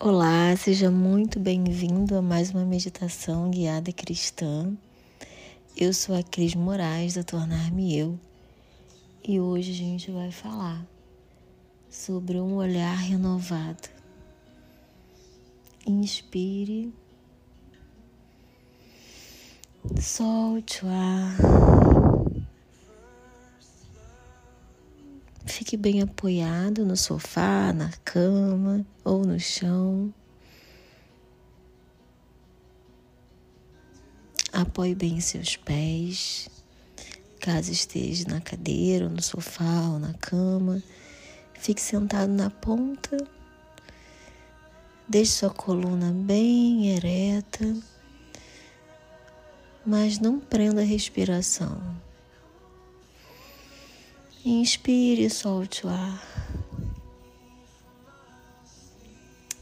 Olá, seja muito bem-vindo a mais uma meditação guiada cristã. Eu sou a Cris Moraes da Tornar-me Eu e hoje a gente vai falar sobre um olhar renovado. Inspire, solte o ar. Fique bem apoiado no sofá, na cama ou no chão. Apoie bem seus pés, caso esteja na cadeira, ou no sofá ou na cama. Fique sentado na ponta. Deixe sua coluna bem ereta, mas não prenda a respiração. Inspire e solte o ar.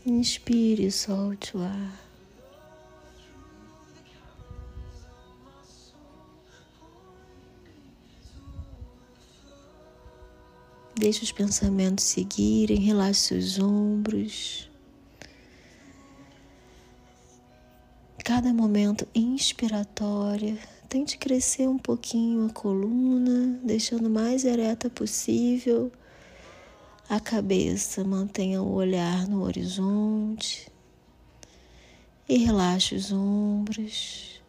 Inspire e solte o ar. Deixe os pensamentos seguirem, relaxe seus ombros. Cada momento inspiratório Tente crescer um pouquinho a coluna, deixando mais ereta possível. A cabeça mantenha o olhar no horizonte e relaxe os ombros.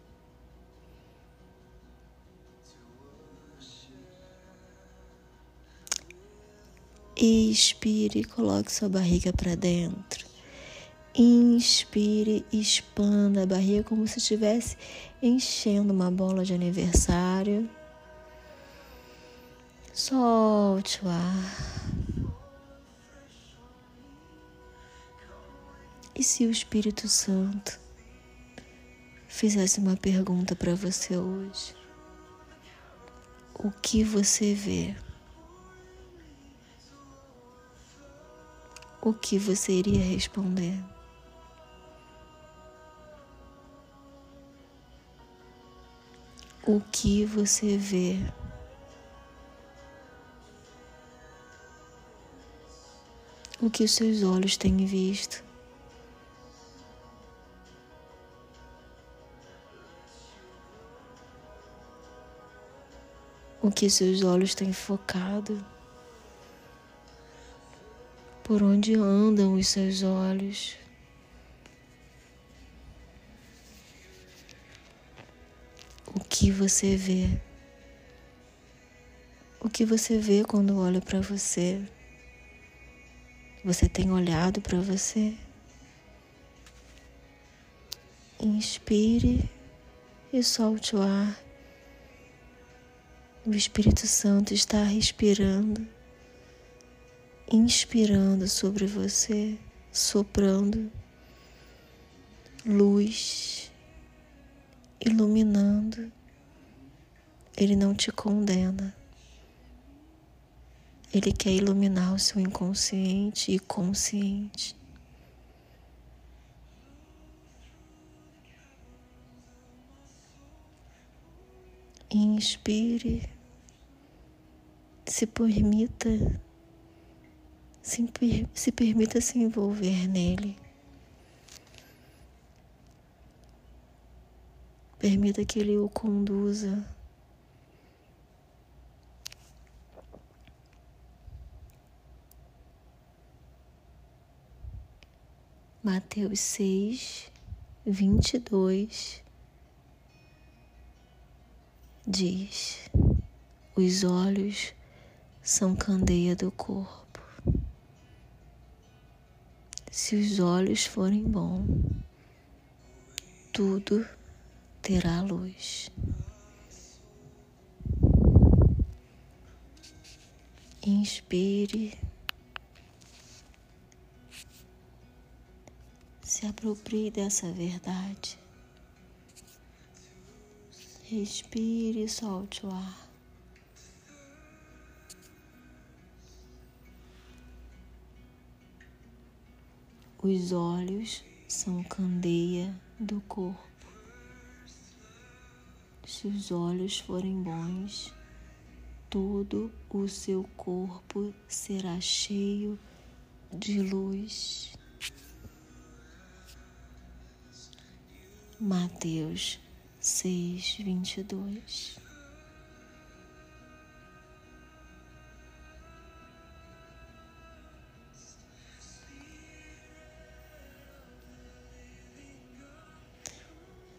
Expire e coloque sua barriga para dentro. Inspire, expanda a barriga como se estivesse enchendo uma bola de aniversário. Solte o ar. E se o Espírito Santo fizesse uma pergunta para você hoje? O que você vê? O que você iria responder? O que você vê. O que os seus olhos têm visto. O que seus olhos têm focado. Por onde andam os seus olhos. Que você vê. O que você vê quando olha para você? Você tem olhado para você? Inspire e solte o ar. O Espírito Santo está respirando, inspirando sobre você, soprando luz iluminando, Ele não te condena. Ele quer iluminar o seu inconsciente e consciente. Inspire, se permita, se, se permita se envolver nele. Permita que Ele o conduza. Mateus seis, vinte e dois diz: Os olhos são candeia do corpo. Se os olhos forem bons, tudo terá luz. Inspire. Se aproprie dessa verdade. Respire e solte o ar. Os olhos são candeia do corpo. Se os olhos forem bons, todo o seu corpo será cheio de luz. Mateus seis, vinte e dois.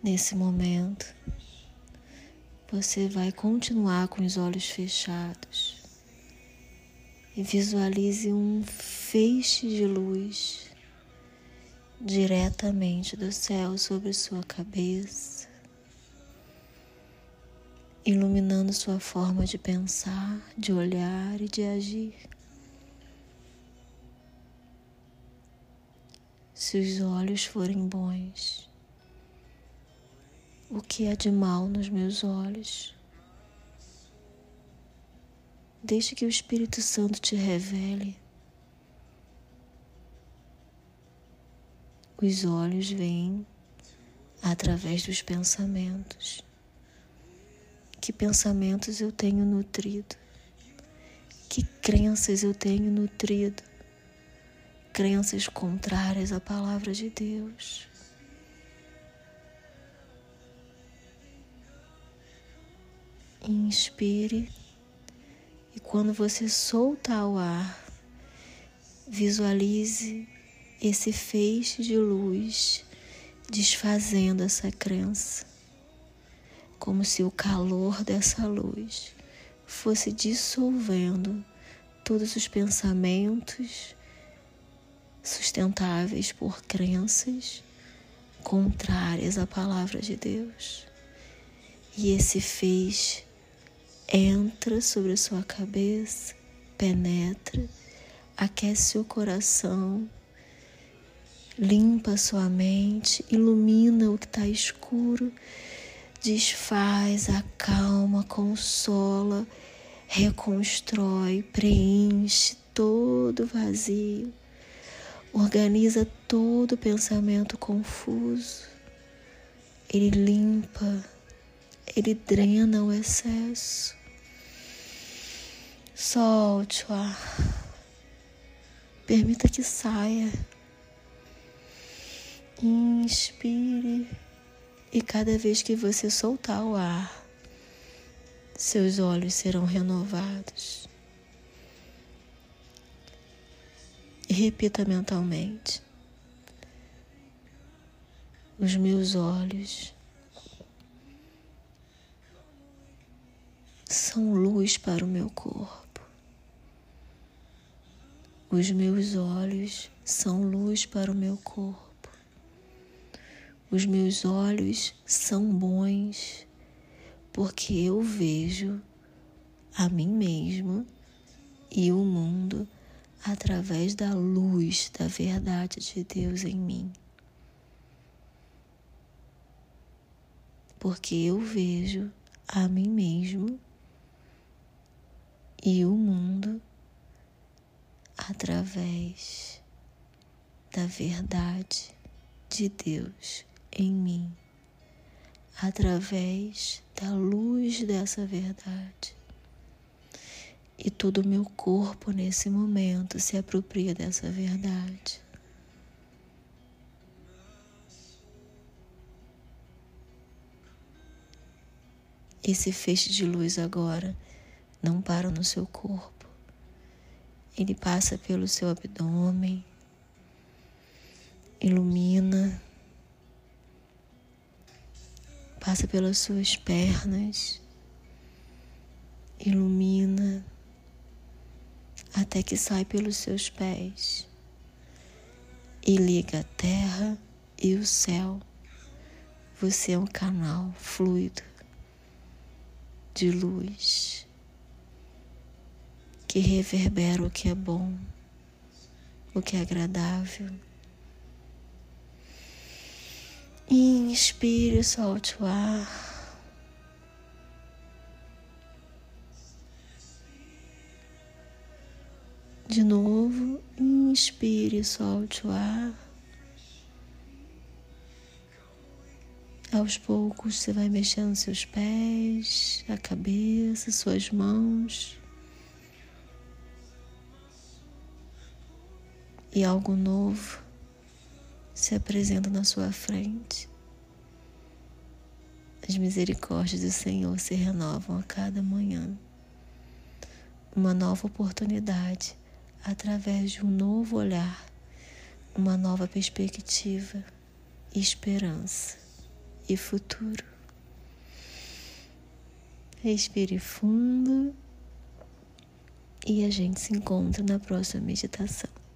Nesse momento, você vai continuar com os olhos fechados e visualize um feixe de luz diretamente do céu sobre sua cabeça, iluminando sua forma de pensar, de olhar e de agir. Se os olhos forem bons, o que há de mal nos meus olhos. Deixe que o Espírito Santo te revele. Os olhos vêm através dos pensamentos. Que pensamentos eu tenho nutrido? Que crenças eu tenho nutrido? Crenças contrárias à palavra de Deus. Inspire e quando você soltar o ar, visualize esse feixe de luz desfazendo essa crença, como se o calor dessa luz fosse dissolvendo todos os pensamentos sustentáveis por crenças contrárias à palavra de Deus. E esse feixe entra sobre a sua cabeça, penetra, aquece seu coração, limpa sua mente, ilumina o que está escuro, desfaz, acalma, consola, reconstrói, preenche todo vazio, organiza todo pensamento confuso. Ele limpa, ele drena o excesso. Solte o ar. Permita que saia. Inspire. E cada vez que você soltar o ar, seus olhos serão renovados. E repita mentalmente: Os meus olhos são luz para o meu corpo. Os meus olhos são luz para o meu corpo. Os meus olhos são bons porque eu vejo a mim mesmo e o mundo através da luz da verdade de Deus em mim. Porque eu vejo a mim mesmo e o mundo através da verdade de Deus em mim, através da luz dessa verdade. E todo o meu corpo nesse momento se apropria dessa verdade. Esse feixe de luz agora não para no seu corpo ele passa pelo seu abdômen, ilumina, passa pelas suas pernas, ilumina, até que sai pelos seus pés e liga a terra e o céu. Você é um canal fluido de luz que reverbera o que é bom, o que é agradável. Inspire, solte o ar. De novo, inspire, solte o ar. Aos poucos você vai mexendo seus pés, a cabeça, suas mãos. e algo novo se apresenta na sua frente. As misericórdias do Senhor se renovam a cada manhã. Uma nova oportunidade através de um novo olhar, uma nova perspectiva, esperança e futuro. Respire fundo e a gente se encontra na próxima meditação.